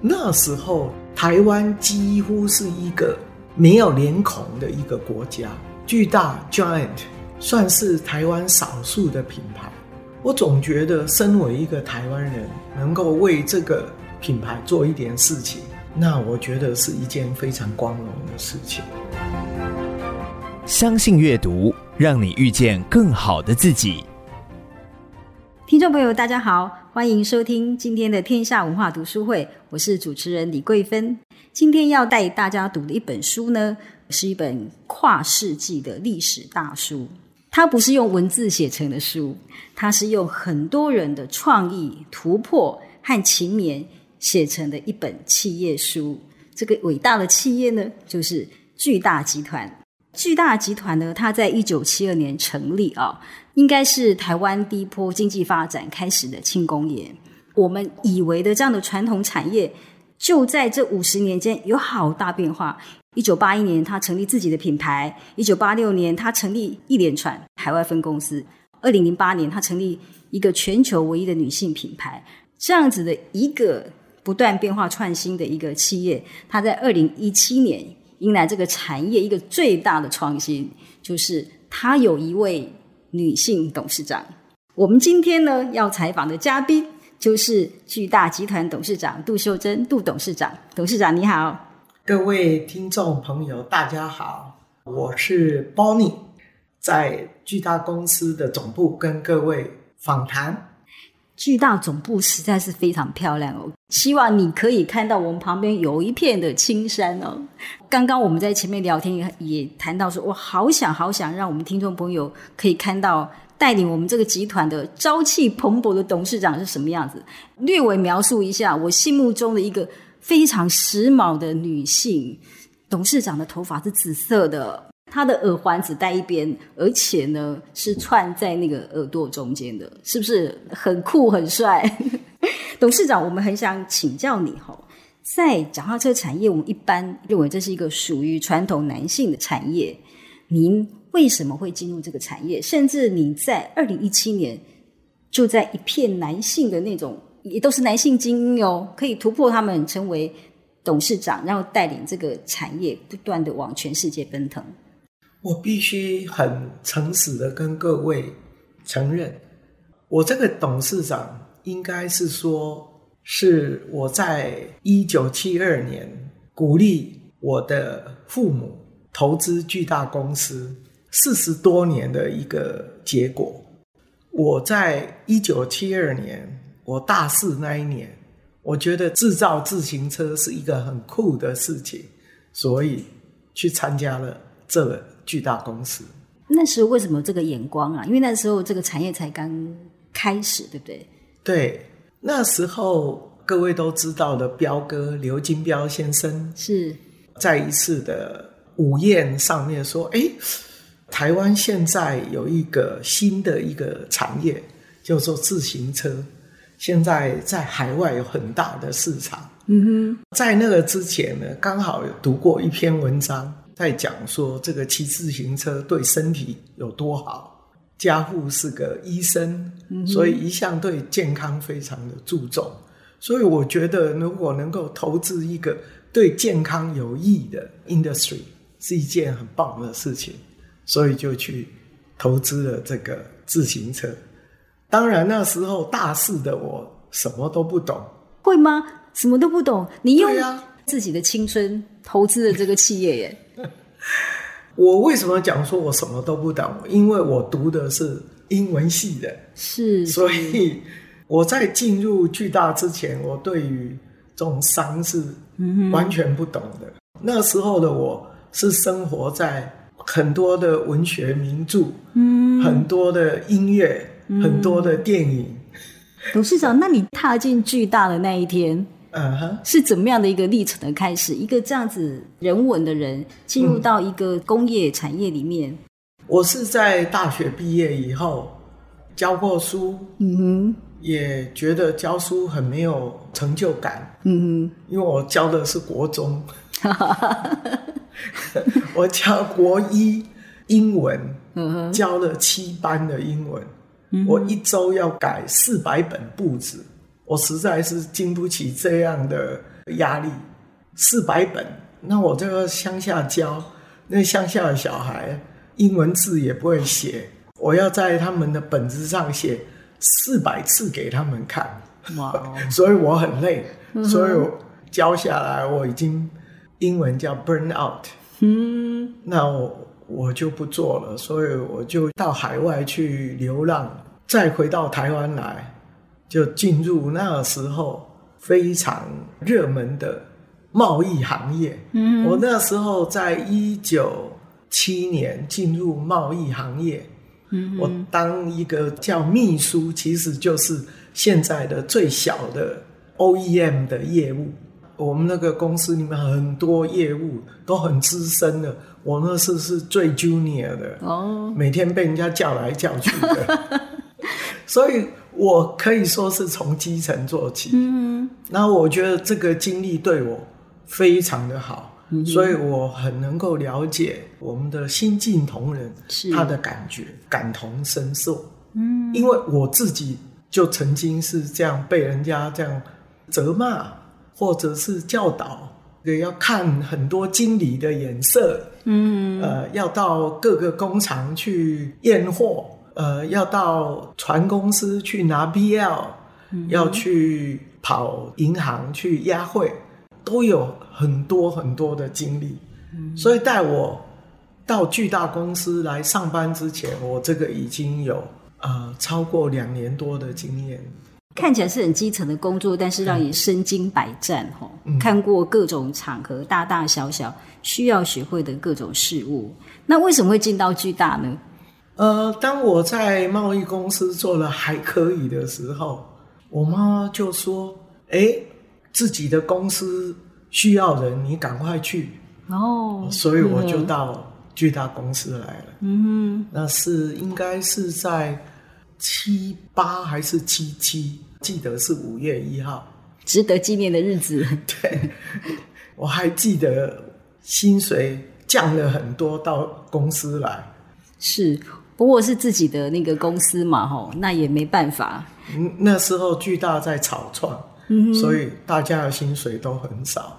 那时候，台湾几乎是一个没有脸孔的一个国家。巨大 Giant 算是台湾少数的品牌。我总觉得，身为一个台湾人，能够为这个品牌做一点事情，那我觉得是一件非常光荣的事情。相信阅读，让你遇见更好的自己。听众朋友，大家好，欢迎收听今天的天下文化读书会，我是主持人李桂芬。今天要带大家读的一本书呢，是一本跨世纪的历史大书。它不是用文字写成的书，它是用很多人的创意、突破和勤勉写成的一本企业书。这个伟大的企业呢，就是巨大集团。巨大集团呢，它在一九七二年成立啊，应该是台湾第一波经济发展开始的庆功宴。我们以为的这样的传统产业，就在这五十年间有好大变化。一九八一年，他成立自己的品牌；一九八六年，他成立一连串海外分公司；二零零八年，他成立一个全球唯一的女性品牌。这样子的一个不断变化创新的一个企业，它在二零一七年。迎来这个产业一个最大的创新，就是他有一位女性董事长。我们今天呢要采访的嘉宾就是巨大集团董事长杜秀珍，杜董事长。董事长你好，各位听众朋友大家好，我是 Bonnie，在巨大公司的总部跟各位访谈。巨大总部实在是非常漂亮哦，希望你可以看到我们旁边有一片的青山哦。刚刚我们在前面聊天也也谈到说，我好想好想让我们听众朋友可以看到带领我们这个集团的朝气蓬勃的董事长是什么样子。略微描述一下我心目中的一个非常时髦的女性董事长的头发是紫色的。他的耳环只戴一边，而且呢是串在那个耳朵中间的，是不是很酷很帅？董事长，我们很想请教你哈，在脚踏车产业，我们一般认为这是一个属于传统男性的产业，您为什么会进入这个产业？甚至你在二零一七年就在一片男性的那种，也都是男性精英哦，可以突破他们成为董事长，然后带领这个产业不断的往全世界奔腾。我必须很诚实的跟各位承认，我这个董事长应该是说，是我在一九七二年鼓励我的父母投资巨大公司四十多年的一个结果。我在一九七二年，我大四那一年，我觉得制造自行车是一个很酷的事情，所以去参加了这个。巨大公司，那时候为什么有这个眼光啊？因为那时候这个产业才刚开始，对不对？对，那时候各位都知道的，彪哥刘金彪先生是在一次的午宴上面说：“哎，台湾现在有一个新的一个产业，叫做自行车，现在在海外有很大的市场。”嗯哼，在那个之前呢，刚好有读过一篇文章。在讲说这个骑自行车对身体有多好。家父是个医生，所以一向对健康非常的注重。所以我觉得，如果能够投资一个对健康有益的 industry，是一件很棒的事情。所以就去投资了这个自行车。当然那时候大四的我什么都不懂。会吗？什么都不懂？你用自己的青春投资了这个企业耶？我为什么讲说我什么都不懂？因为我读的是英文系的，是，所以我在进入巨大之前，我对于这种商是完全不懂的。嗯、那时候的我是生活在很多的文学名著，嗯，很多的音乐，嗯、很多的电影，董事长，那你踏进巨大的那一天，嗯哼，是怎么样的一个历程的开始？一个这样子人文的人进入到一个工业产业里面。嗯、我是在大学毕业以后教过书，嗯哼，也觉得教书很没有成就感，嗯哼，因为我教的是国中，我教国一英文，嗯哼，教了七班的英文。我一周要改四百本簿子，我实在是经不起这样的压力。四百本，那我这个乡下教，那乡下的小孩英文字也不会写，我要在他们的本子上写四百次给他们看，哇！Wow. 所以我很累，所以我教下来我已经英文叫 burn out。嗯，那我。我就不做了，所以我就到海外去流浪，再回到台湾来，就进入那时候非常热门的贸易行业。嗯，我那时候在一九七年进入贸易行业，嗯，我当一个叫秘书，其实就是现在的最小的 OEM 的业务。我们那个公司里面很多业务都很资深的。我那是是最 junior 的哦，每天被人家叫来叫去的，所以我可以说是从基层做起。嗯，那我觉得这个经历对我非常的好，嗯、所以我很能够了解我们的新晋同仁他的感觉，感同身受。嗯，因为我自己就曾经是这样被人家这样责骂或者是教导。要看很多经理的眼色，嗯，呃，要到各个工厂去验货，呃，要到船公司去拿 BL，嗯，要去跑银行去押汇，都有很多很多的经历。嗯，所以带我到巨大公司来上班之前，我这个已经有呃超过两年多的经验。看起来是很基层的工作，但是让你身经百战，吼、嗯，看过各种场合，大大小小需要学会的各种事物。那为什么会进到巨大呢？呃，当我在贸易公司做了还可以的时候，我妈就说：“哎，自己的公司需要人，你赶快去。”哦，所以我就到巨大公司来了。嗯哼，那是应该是在七八还是七七？记得是五月一号，值得纪念的日子。对，我还记得薪水降了很多，到公司来。是，不过是自己的那个公司嘛，吼，那也没办法。嗯，那时候巨大在草创，嗯，所以大家的薪水都很少。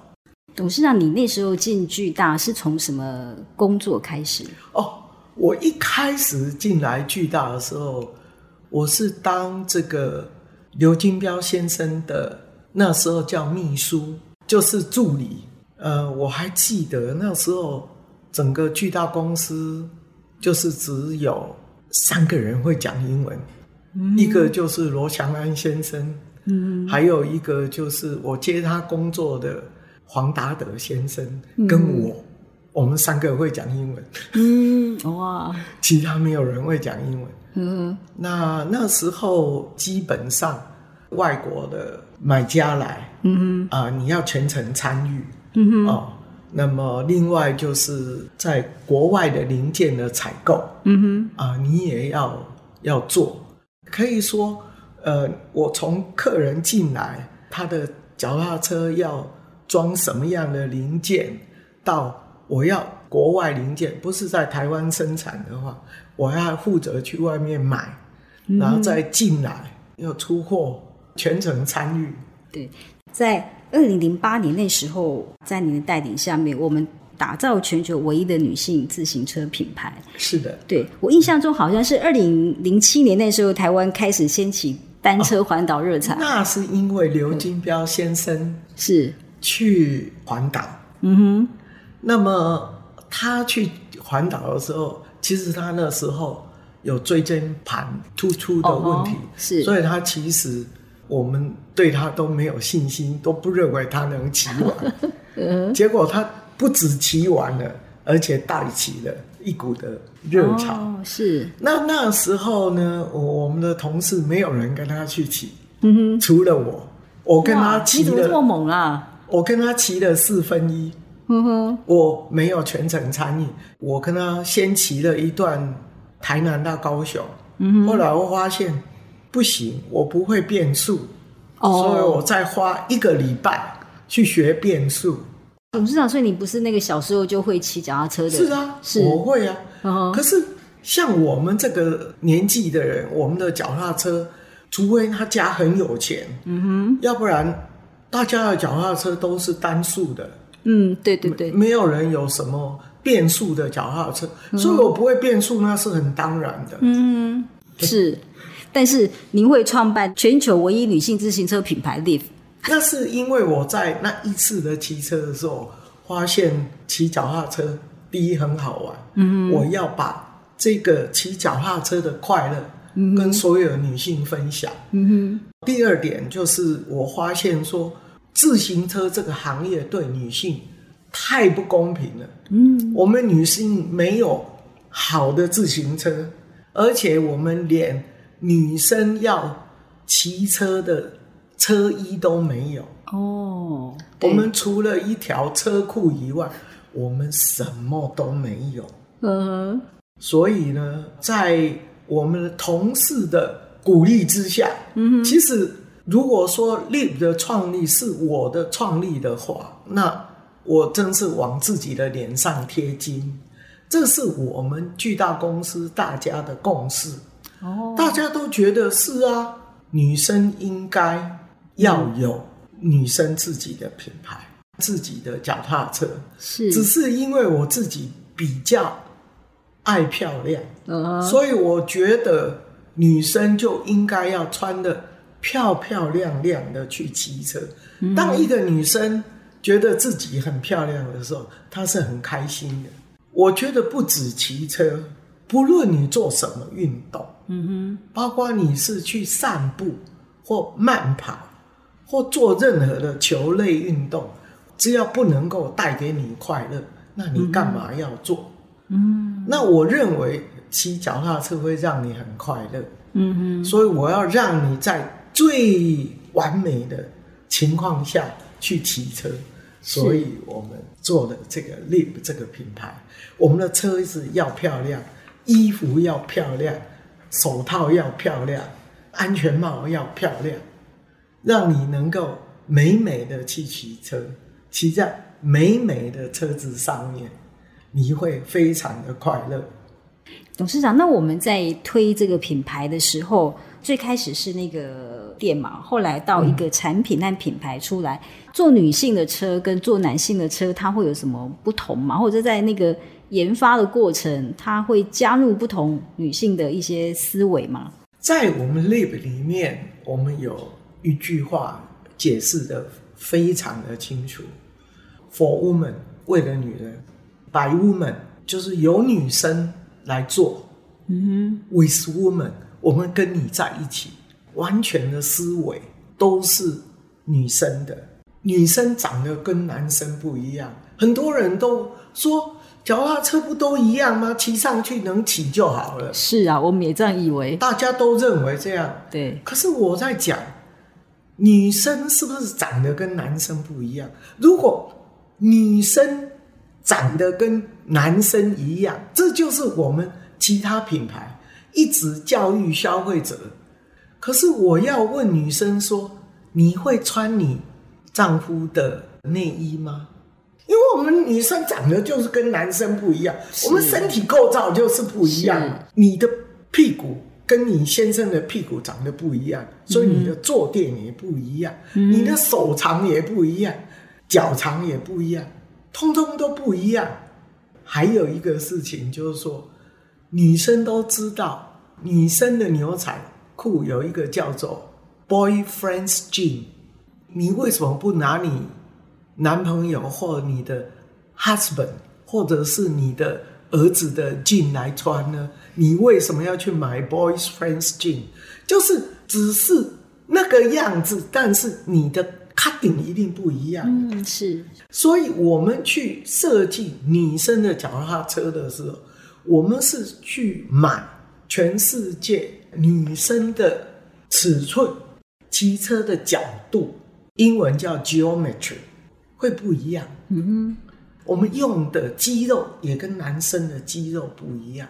董事长，你那时候进巨大是从什么工作开始？哦，我一开始进来巨大的时候，我是当这个。刘金彪先生的那时候叫秘书，就是助理。呃，我还记得那时候整个巨大公司就是只有三个人会讲英文，嗯、一个就是罗祥安先生，嗯，还有一个就是我接他工作的黄达德先生，嗯、跟我，我们三个会讲英文。嗯，哇，其他没有人会讲英文。嗯，那那时候基本上外国的买家来，嗯。哼，啊、呃，你要全程参与，嗯哼，哦，那么另外就是在国外的零件的采购，嗯哼，啊、呃，你也要要做。可以说，呃，我从客人进来，他的脚踏车要装什么样的零件，到我要国外零件，不是在台湾生产的话。我要负责去外面买，然后再进来要出货，全程参与。对，在二零零八年那时候，在您的带领下面，我们打造全球唯一的女性自行车品牌。是的，对，我印象中好像是二零零七年那时候，台湾开始掀起单车环岛热潮。哦，那是因为刘金彪先生是去环岛。嗯哼，那么他去环岛的时候。其实他那时候有椎间盘突出的问题，是，所以他其实我们对他都没有信心，都不认为他能骑完。结果他不止骑完了，而且带起了一股的热潮。是。那那时候呢，我我们的同事没有人跟他去骑，除了我，我跟他骑了，你怎么这么猛啊？我跟他骑了四分一，嗯哼，我没有全程参与，我跟他先骑了一段台南到高雄，嗯哼，后来我发现不行，我不会变速，哦，所以我再花一个礼拜去学变速。董事长，所以你不是那个小时候就会骑脚踏车的？是啊，是，我会啊。Uh-huh. 可是像我们这个年纪的人，我们的脚踏车，除非他家很有钱，嗯哼，要不然大家的脚踏车都是单速的。嗯，对对对，没有人有什么变速的脚踏车，嗯，所以我不会变速，那是很当然的。嗯，是。但是您会创办全球唯一女性自行车品牌 Liv。那是因为我在那一次的骑车的时候，发现骑脚踏车第一很好玩，嗯，我要把这个骑脚踏车的快乐跟所有女性分享，嗯哼。第二点就是我发现说，自行车这个行业对女性太不公平了，嗯，我们女性没有好的自行车，而且我们连女生要骑车的。车衣都没有哦，我们除了一条车裤以外，我们什么都没有。嗯，所以呢，在我们的同事的鼓励之下，嗯，其实如果说 Liv 的创立是我的创立的话，那我真是往自己的脸上贴金。这是我们巨大公司大家的共识。哦，大家都觉得是啊，女生应该。要有女生自己的品牌，自己的脚踏车，是，只是因为我自己比较爱漂亮，uh-huh. 所以我觉得女生就应该要穿的漂漂亮亮的去骑车。Uh-huh. 当一个女生觉得自己很漂亮的时候，她是很开心的。我觉得不止骑车，不论你做什么运动，嗯哼，包括你是去散步或慢跑。或做任何的球类运动，只要不能够带给你快乐，那你干嘛要做？嗯，那我认为骑脚踏车会让你很快乐。嗯哼，所以我要让你在最完美的情况下去骑车，所以我们做了这个 Liv 这个品牌。我们的车子要漂亮，衣服要漂亮，手套要漂亮，安全帽要漂亮。让你能够美美的去骑车，骑在美美的车子上面，你会非常的快乐。董事长，那我们在推这个品牌的时候，最开始是那个店嘛，后来到一个产品和品牌出来，做女性的车跟做男性的车，它会有什么不同吗？或者在那个研发的过程，它会加入不同女性的一些思维吗？在我们 Liv 里面，我们有。一句话解释的非常的清楚：For woman，为了女人；By woman，就是由女生来做。嗯哼，With woman，我们跟你在一起，完全的思维都是女生的。女生长得跟男生不一样，很多人都说脚踏车不都一样吗？骑上去能骑就好了。是啊，我们也这样以为，大家都认为这样。对，可是我在讲。女生是不是长得跟男生不一样？如果女生长得跟男生一样，这就是我们其他品牌一直教育消费者。可是我要问女生说：你会穿你丈夫的内衣吗？因为我们女生长得就是跟男生不一样，我们身体构造就是不一样。你的屁股。跟你先生的屁股长得不一样，所以你的坐垫也不一样，嗯，你的手长也不一样，脚长也不一样，通通都不一样。还有一个事情就是说，女生都知道，女生的牛仔裤有一个叫做 boyfriend's jean，你为什么不拿你男朋友或你的 husband，或者是你的儿子的 jean 来穿呢？你为什么要去买 boys friends jean？就是只是那个样子，但是你的 cutting 一定不一样。嗯，是。所以我们去设计女生的脚踏车的时候，我们是去买全世界女生的尺寸，骑车的角度，英文叫 geometry，会不一样。嗯哼，我们用的肌肉也跟男生的肌肉不一样。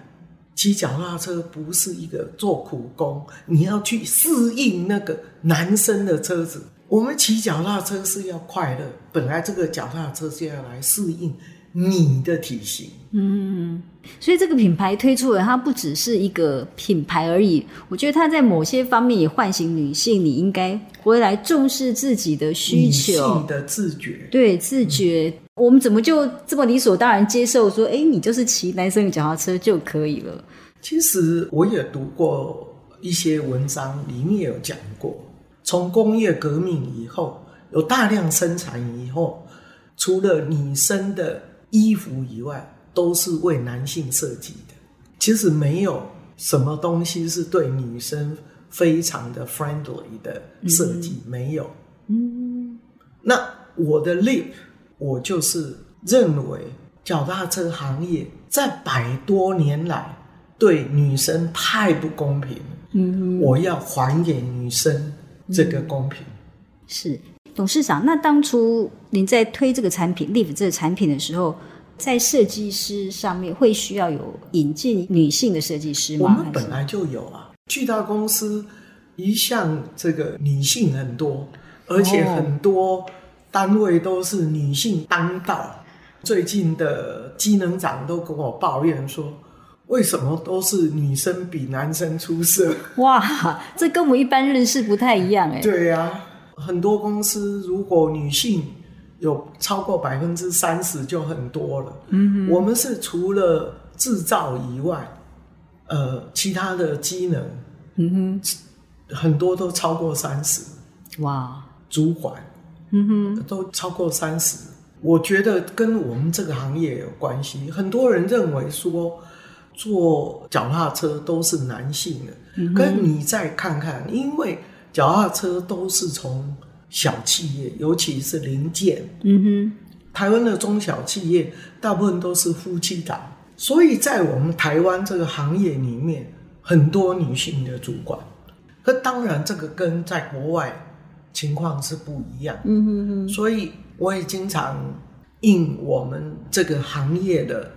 骑脚踏车不是一个做苦工，你要去适应那个男生的车子。我们骑脚踏车是要快乐，本来这个脚踏车就要来适应你的体型。嗯，所以这个品牌推出了，它不只是一个品牌而已。我觉得它在某些方面也唤醒女性，你应该回来重视自己的需求，的自觉。对，自觉。嗯我们怎么就这么理所当然接受说，哎，你就是骑男生的脚踏车就可以了？其实我也读过一些文章，里面有讲过，从工业革命以后，有大量生产以后，除了女生的衣服以外，都是为男性设计的。其实没有什么东西是对女生非常的 friendly 的设计，嗯、没有。嗯，那我的 lip。我就是认为脚踏车行业在百多年来对女生太不公平。嗯，我要还给女生这个公平。是董事长，那当初您在推这个产品 Live 这个产品的时候，在设计师上面会需要有引进女性的设计师吗？我们本来就有啊，巨大公司一向这个女性很多，而且很多。单位都是女性当道，最近的机能长都跟我抱怨说，为什么都是女生比男生出色？哇，这跟我们一般认识不太一样哎。对呀、啊，很多公司如果女性有超过百分之三十就很多了。嗯哼，我们是除了制造以外，呃，其他的机能，嗯哼，很多都超过三十。哇，主管。嗯哼，都超过三十，我觉得跟我们这个行业有关系。很多人认为说坐脚踏车都是男性的，嗯、跟你再看看，因为脚踏车都是从小企业，尤其是零件。嗯哼，台湾的中小企业大部分都是夫妻档，所以在我们台湾这个行业里面，很多女性的主管。可当然，这个跟在国外。情况是不一样，嗯哼哼，所以我也经常应我们这个行业的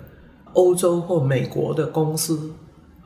欧洲或美国的公司，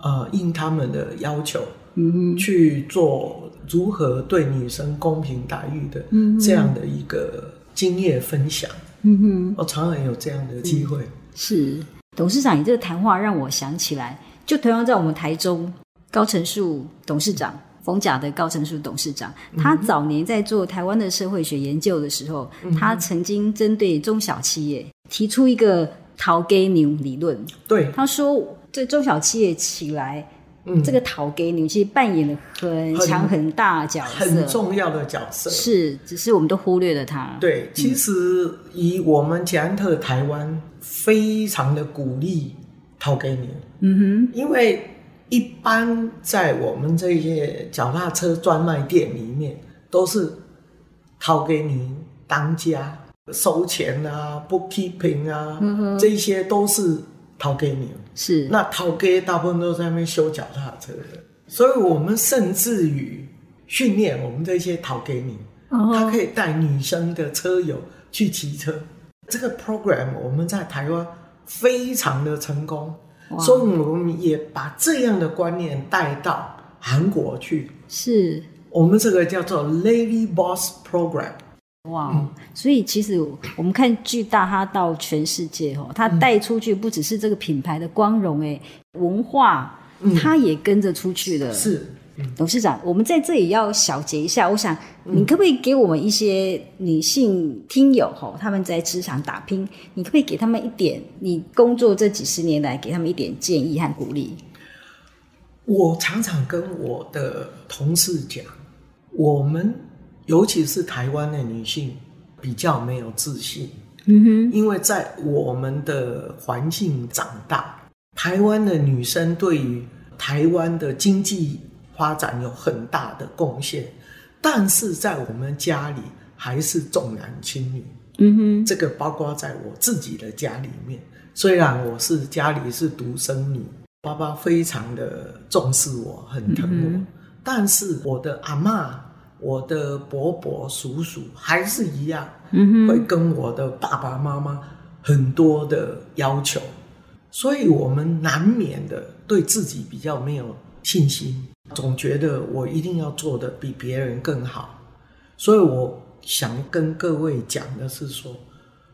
呃，应他们的要求，嗯哼，去做如何对女生公平待遇的这样的一个经验分享，嗯哼，我常常有这样的机会。是董事长，你这个谈话让我想起来，就同样在我们台中高成树董事长。冯甲的高成树董事长，他早年在做台湾的社会学研究的时候，嗯、他曾经针对中小企业提出一个头家娘理论。对，他说，这中小企业起来，嗯、这个头家娘其实扮演了很强很大的角色，很重要的角色。是，只是我们都忽略了他。对，其实以我们捷安特台湾非常的鼓励头家娘。嗯哼，因为。一般在我们这些脚踏车专卖店里面，都是头家娘当家收钱啊，bookkeeping 啊，嗯、哼这些都是头家娘。是，那头家大部分都在那边修脚踏车的，所以我们甚至于训练我们这些头家娘，嗯、哼他可以带女生的车友去骑车。这个 program 我们在台湾非常的成功。所以我们也把这样的观念带到韩国去。是，我们这个叫做 Lady Boss Program。哇，嗯、所以其实我们看巨大，它到全世界哦，它带出去不只是这个品牌的光荣，哎，文化它也跟着出去了。是。董事长，我们在这里要小结一下。我想，你可不可以给我们一些女性听友吼，他们在职场打拼，你可不可以给他们一点？你工作这几十年来，给他们一点建议和鼓励？我常常跟我的同事讲，我们尤其是台湾的女性比较没有自信。嗯哼，因为在我们的环境长大，台湾的女生对于台湾的经济。发展有很大的贡献，但是在我们家里还是重男轻女。嗯哼，这个包括在我自己的家里面，虽然我是家里是独生女，爸爸非常的重视我，很疼我，嗯，但是我的阿嬷、我的伯伯、叔叔还是一样，嗯，会跟我的爸爸妈妈很多的要求，所以我们难免的对自己比较没有信心，总觉得我一定要做得比别人更好。所以我想跟各位讲的是说，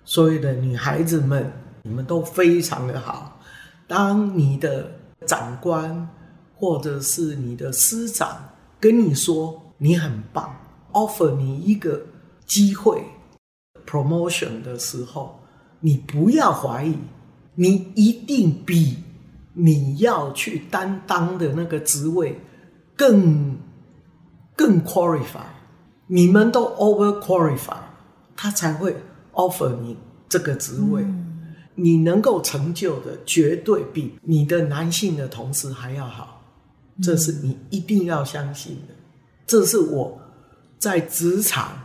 所有的女孩子们，你们都非常的好。当你的长官或者是你的师长跟你说，你很棒，offer 你一个机会，promotion 的时候，你不要怀疑，你一定比你要去担当的那个职位更更 qualify。你们都 over qualify，他才会 offer 你这个职位。嗯、你能够成就的绝对比你的男性的同事还要好，这是你一定要相信的。这是我在职场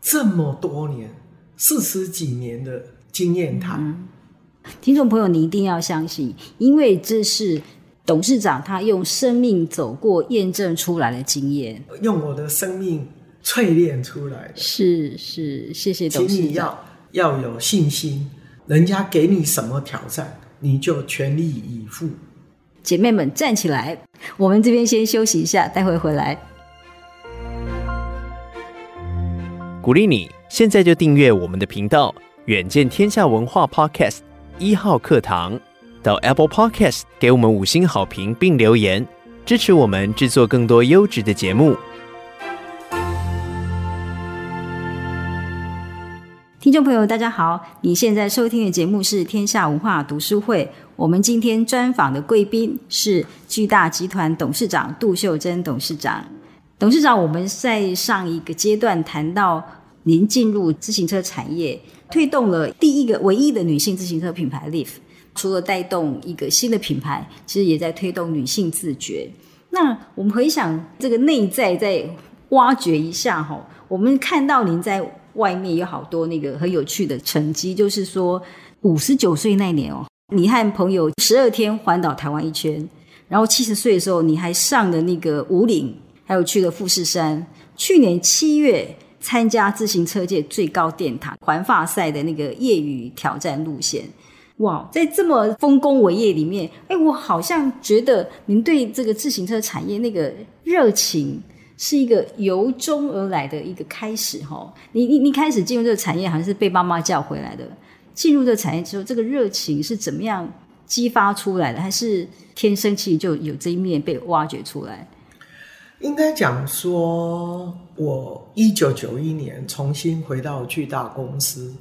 这么多年、四十几年的经验谈。嗯，听众朋友，你一定要相信，因为这是董事长他用生命走过验证出来的经验，用我的生命淬炼出来的。是是，谢谢董事长。请你要要有信心，人家给你什么挑战，你就全力以赴。姐妹们站起来，我们这边先休息一下，待会回来。鼓励你现在就订阅我们的频道“远见天下文化 Podcast 一号课堂”，到 Apple Podcast 给我们五星好评并留言，支持我们制作更多优质的节目。听众朋友，大家好，你现在收听的节目是天下文化读书会。我们今天专访的贵宾是巨大集团董事长杜秀珍董事长。董事长，我们在上一个阶段谈到您进入自行车产业，推动了第一个唯一的女性自行车品牌 Lift，除了带动一个新的品牌，其实也在推动女性自觉。那我们回想这个内在，再挖掘一下哈，我们看到您在外面有好多那个很有趣的成绩，就是说五十九岁那年哦，你和朋友十二天环岛台湾一圈，然后七十岁的时候，你还上了那个五岭。还有去了富士山，去年七月参加自行车界最高殿堂环法赛的那个业余挑战路线，哇，在这么丰功伟业里面，哎，我好像觉得您对这个自行车产业那个热情是一个由衷而来的一个开始哈。你你你开始进入这个产业，好像是被妈妈叫回来的。进入这个产业之后，这个热情是怎么样激发出来的？还是天生其实就有这一面被挖掘出来？应该讲说，我一九九一年重新回到巨大公司，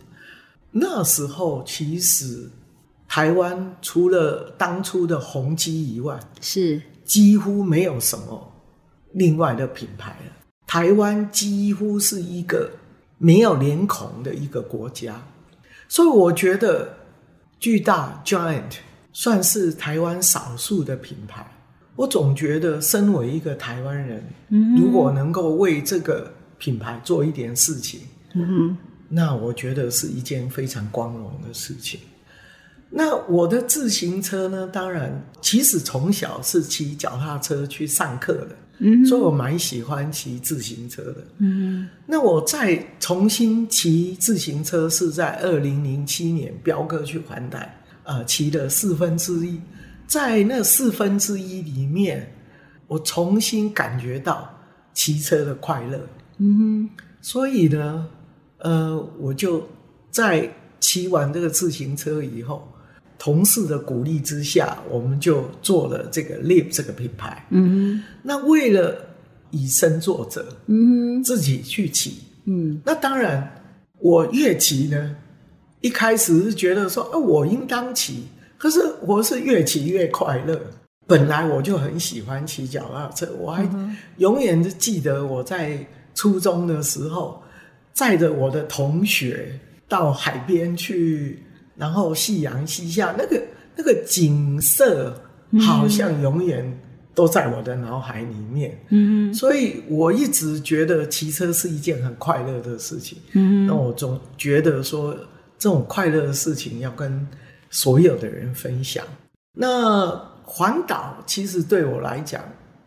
那时候其实台湾除了当初的宏基以外，是几乎没有什么另外的品牌了。台湾几乎是一个没有脸孔的一个国家，所以我觉得巨大 Giant 算是台湾少数的品牌。我总觉得，身为一个台湾人，如果能够为这个品牌做一点事情，那我觉得是一件非常光荣的事情。那我的自行车呢？当然，其实从小是骑脚踏车去上课的，所以我蛮喜欢骑自行车的。那我再重新骑自行车是在二零零七年，彪哥去环台，呃，骑了四分之一。在那四分之一里面，我重新感觉到骑车的快乐。嗯哼，所以呢，呃，我就在骑完这个自行车以后，同事的鼓励之下，我们就做了这个 Lift 这个品牌。嗯哼，那为了以身作则，嗯哼，自己去骑。嗯，那当然，我越骑呢，一开始是觉得说，啊，我应当骑。可是我是越骑越快乐。本来我就很喜欢骑脚踏车，我还永远都记得我在初中的时候，载着我的同学到海边去，然后夕阳西下，那个那个景色好像永远都在我的脑海里面。嗯，所以我一直觉得骑车是一件很快乐的事情。嗯，那我总觉得说这种快乐的事情要跟。所有的人分享。那环岛其实对我来讲，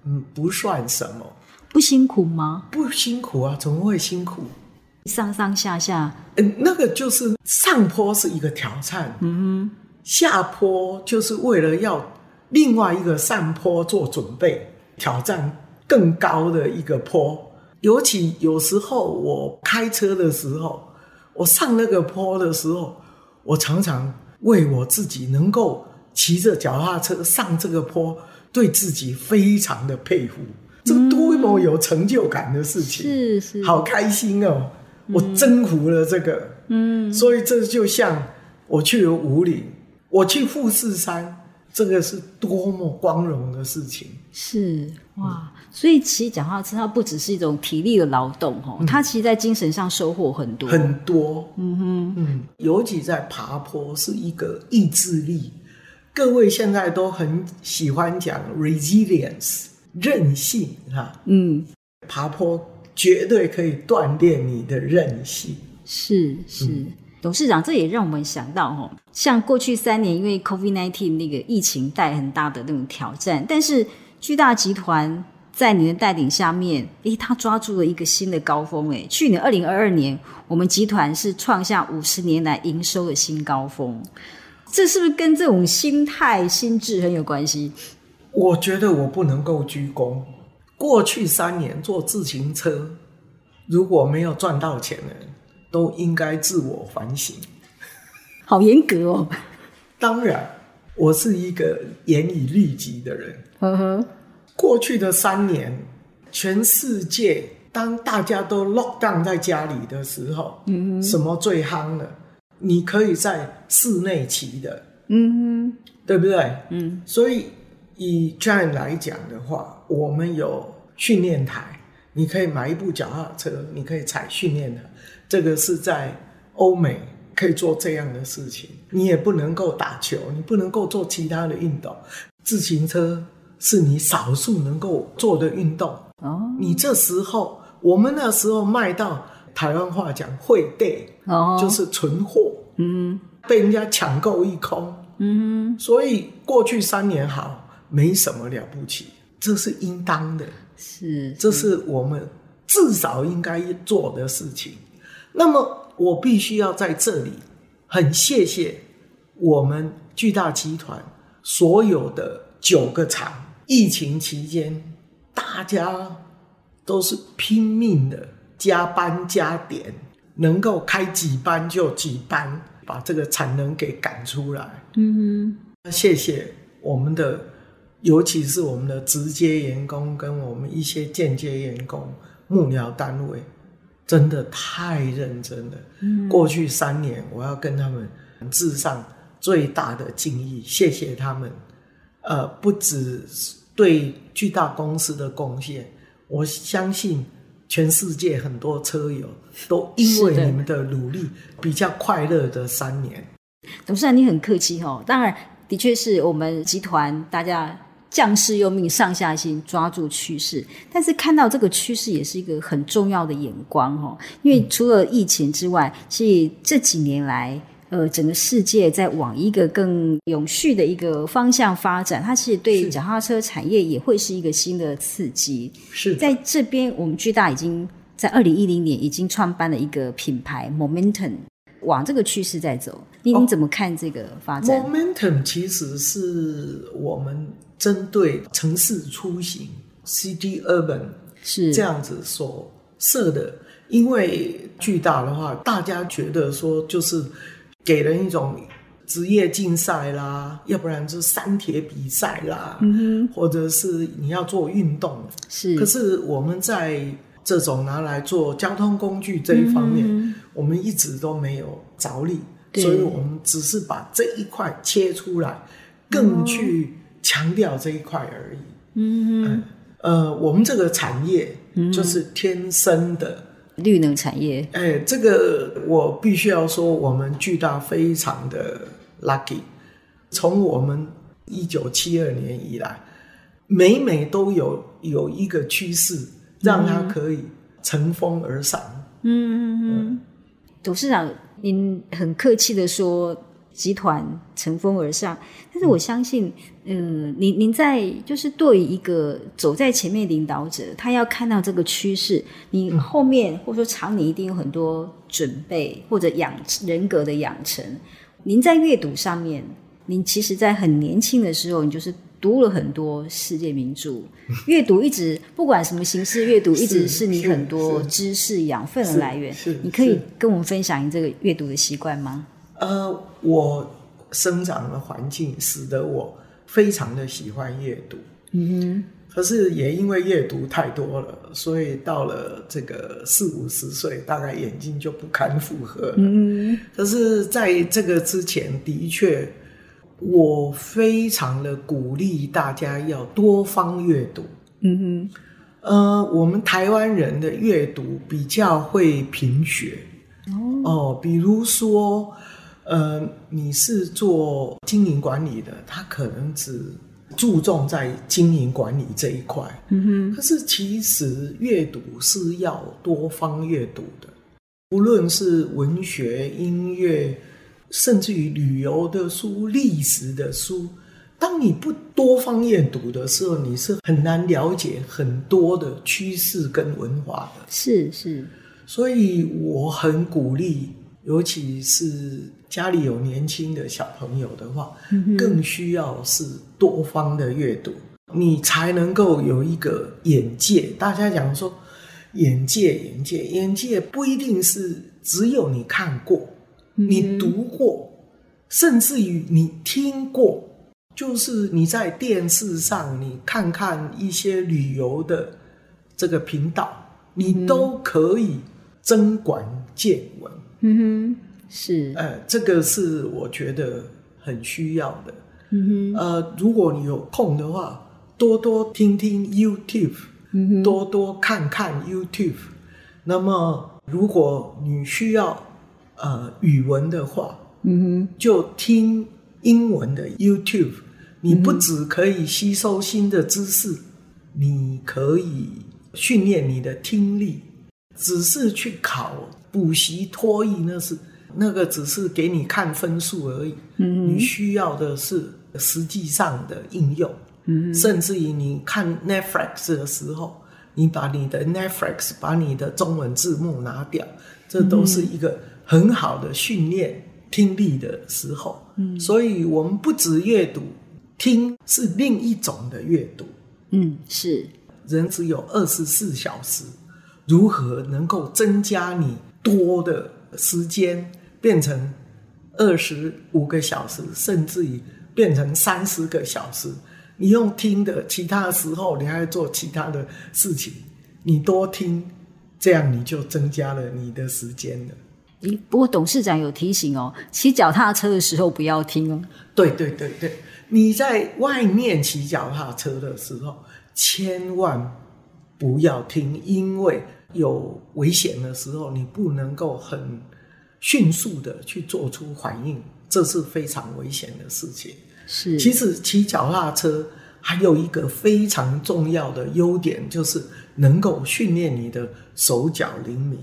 嗯，不算什么。不辛苦吗？不辛苦啊，怎么会辛苦？上上下下，嗯，那个就是上坡是一个挑战，嗯哼，下坡就是为了要另外一个上坡做准备，挑战更高的一个坡。尤其有时候我开车的时候，我上那个坡的时候，我常常为我自己能够骑着脚踏车上这个坡，对自己非常的佩服。这个多么有成就感的事情，是是，好开心哦！我征服了这个，嗯，所以这就像我去了武岭，我去富士山。这个是多么光荣的事情！是哇，所以骑脚踏车它不只是一种体力的劳动哦，它其实在精神上收获很多很多。嗯哼，嗯，尤其在爬坡是一个意志力。各位现在都很喜欢讲 resilience 韧性哈，嗯，爬坡绝对可以锻炼你的韧性。是是。是董事长，这也让我们想到哦，像过去三年，因为 COVID-19 那个疫情带很大的那种挑战，但是巨大集团在你的带领下面，诶，他抓住了一个新的高峰，诶，去年二零二二年，我们集团是创下五十年来营收的新高峰，这是不是跟这种心态、心智很有关系？我觉得我不能够居功。过去三年做自行车，如果没有赚到钱的？都应该自我反省，好严格哦。当然，我是一个严以律己的人。呵呵。过去的三年，全世界当大家都 lock down 在家里的时候，嗯哼，什么最夯的？你可以在室内骑的，嗯哼，对不对？嗯。所以以 Giant 来讲的话，我们有训练台，你可以买一部脚踏车，你可以踩训练的。这个是在欧美可以做这样的事情，你也不能够打球，你不能够做其他的运动。自行车是你少数能够做的运动。哦，你这时候，我们那时候卖到台湾话讲会对，哦，就是存货，嗯，被人家抢购一空，嗯，所以过去三年好，没什么了不起，这是应当的，是，是，这是我们至少应该做的事情。那么我必须要在这里很谢谢我们巨大集团所有的九个厂，疫情期间大家都是拼命的加班加点，能够开几班就几班，把这个产能给赶出来。嗯哼，谢谢我们的，尤其是我们的直接员工跟我们一些间接员工、幕僚单位。真的太认真了。嗯，过去三年，我要跟他们致上最大的敬意，谢谢他们。呃，不止对巨大公司的贡献，我相信全世界很多车友都因为你们的努力，比较快乐的三年。董事长，你很客气哦。当然，的确是我们集团大家。将士用命，上下心，抓住趋势。但是看到这个趋势，也是一个很重要的眼光哦。因为除了疫情之外，其实这几年来，呃，整个世界在往一个更永续的一个方向发展。它其实对脚踏车产业也会是一个新的刺激。是在这边，我们巨大已经在二零一零年已经创办了一个品牌 Momentum，往这个趋势在走。你你怎么看这个发展？Momentum 其实是我们。针对城市出行，City Urban 是。这样子所设的，因为巨大的话，大家觉得说就是给人一种职业竞赛啦，要不然就是三铁比赛啦，嗯哼，或者是你要做运动，是。可是我们在这种拿来做交通工具这一方面，嗯、我们一直都没有着力，所以我们只是把这一块切出来，更去。强调这一块而已。嗯哼，呃，我们这个产业就是天生的、嗯、绿能产业。哎，这个我必须要说，我们巨大非常的 lucky。从我们一九七二年以来，每每都有有一个趋势，让它可以乘风而上。嗯嗯嗯。董事长，您很客气的说。集团乘风而上，但是我相信，嗯、呃，您您在就是对于一个走在前面领导者，他要看到这个趋势，你后面、嗯、或者说常年一定有很多准备或者养人格的养成。您在阅读上面，您其实在很年轻的时候，你就是读了很多世界名著，阅读一直不管什么形式，阅读一直是你很多知识养分的来源。你可以跟我们分享你这个阅读的习惯吗？呃，我生长的环境使得我非常的喜欢阅读，嗯哼。可是也因为阅读太多了，所以到了这个四五十岁，大概眼睛就不堪负荷。嗯。可是在这个之前，的确，我非常的鼓励大家要多方阅读。嗯哼。呃，我们台湾人的阅读比较会贫血。哦，比如说。呃，你是做经营管理的，他可能只注重在经营管理这一块。嗯哼。可是其实阅读是要多方阅读的，无论是文学、音乐，甚至于旅游的书、历史的书。当你不多方阅读的时候，你是很难了解很多的趋势跟文化的。是是。所以我很鼓励。尤其是家里有年轻的小朋友的话，更需要是多方的阅读，你才能够有一个眼界。大家讲说，眼界，眼界，眼界不一定是只有你看过，你读过，甚至于你听过，就是你在电视上你看看一些旅游的这个频道，你都可以增广见闻。嗯哼，是，呃，这个是我觉得很需要的。嗯哼，呃，如果你有空的话，多多听听 YouTube，多多看看 YouTube。那么，如果你需要呃语文的话，嗯哼，就听英文的 YouTube。你不只可以吸收新的知识，嗯，你可以训练你的听力。只是去考补习托译，那是那个只是给你看分数而已。嗯，你需要的是实际上的应用。嗯，甚至于你看 Netflix 的时候，你把你的 Netflix 把你的中文字幕拿掉，这都是一个很好的训练听力的时候。嗯，所以我们不止阅读，听是另一种的阅读。嗯，是人只有二十四小时。如何能够增加你多的时间，变成二十五个小时，甚至于变成三十个小时？你用听的，其他的时候你还要做其他的事情，你多听，这样你就增加了你的时间了。咦，不过董事长有提醒哦，骑脚踏车的时候不要听哦。对对对对，你在外面骑脚踏车的时候，千万不要听，因为。有危险的时候，你不能够很迅速的去做出反应，这是非常危险的事情。是，其实骑脚踏车还有一个非常重要的优点，就是能够训练你的手脚灵敏。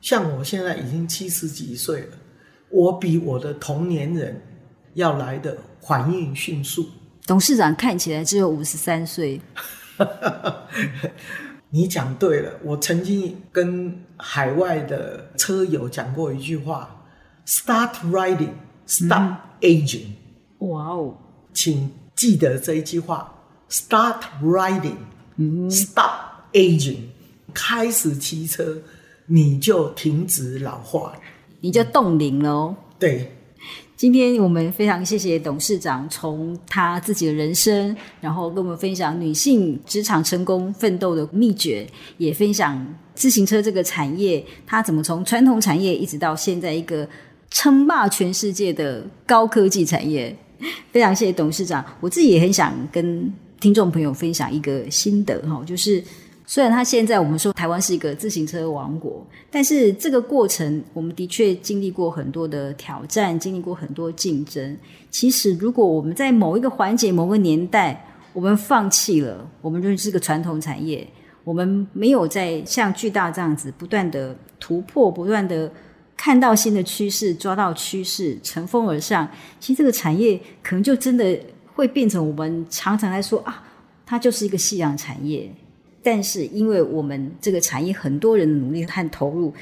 像我现在已经七十几岁了，我比我的同年人要来的反应迅速。董事长看起来只有五十三岁。你讲对了，我曾经跟海外的车友讲过一句话：“Start riding, stop aging。”哇哦，请记得这一句话：“Start riding, stop aging。”开始骑车，你就停止老化，你就冻龄了哦。对。今天我们非常谢谢董事长，从他自己的人生，然后跟我们分享女性职场成功奋斗的秘诀，也分享自行车这个产业，它怎么从传统产业一直到现在一个称霸全世界的高科技产业。非常谢谢董事长，我自己也很想跟听众朋友分享一个心得哈，就是。虽然它现在我们说台湾是一个自行车王国，但是这个过程我们的确经历过很多的挑战，经历过很多竞争。其实，如果我们在某一个环节、某个年代，我们放弃了，我们就是个传统产业，我们没有在像巨大这样子不断的突破、不断的看到新的趋势，抓到趋势，乘风而上，其实这个产业可能就真的会变成我们常常来说啊，它就是一个夕阳产业。但是因为我们这个产业很多人的努力和投入，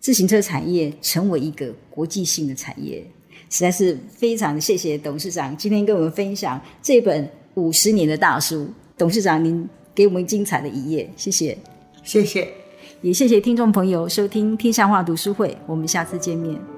自行车产业成为一个国际性的产业，实在是非常谢谢董事长今天跟我们分享这本五十年的大书。董事长，您给我们精彩的一页，谢谢，谢谢。也谢谢听众朋友收听《天下话读书会》，我们下次见面。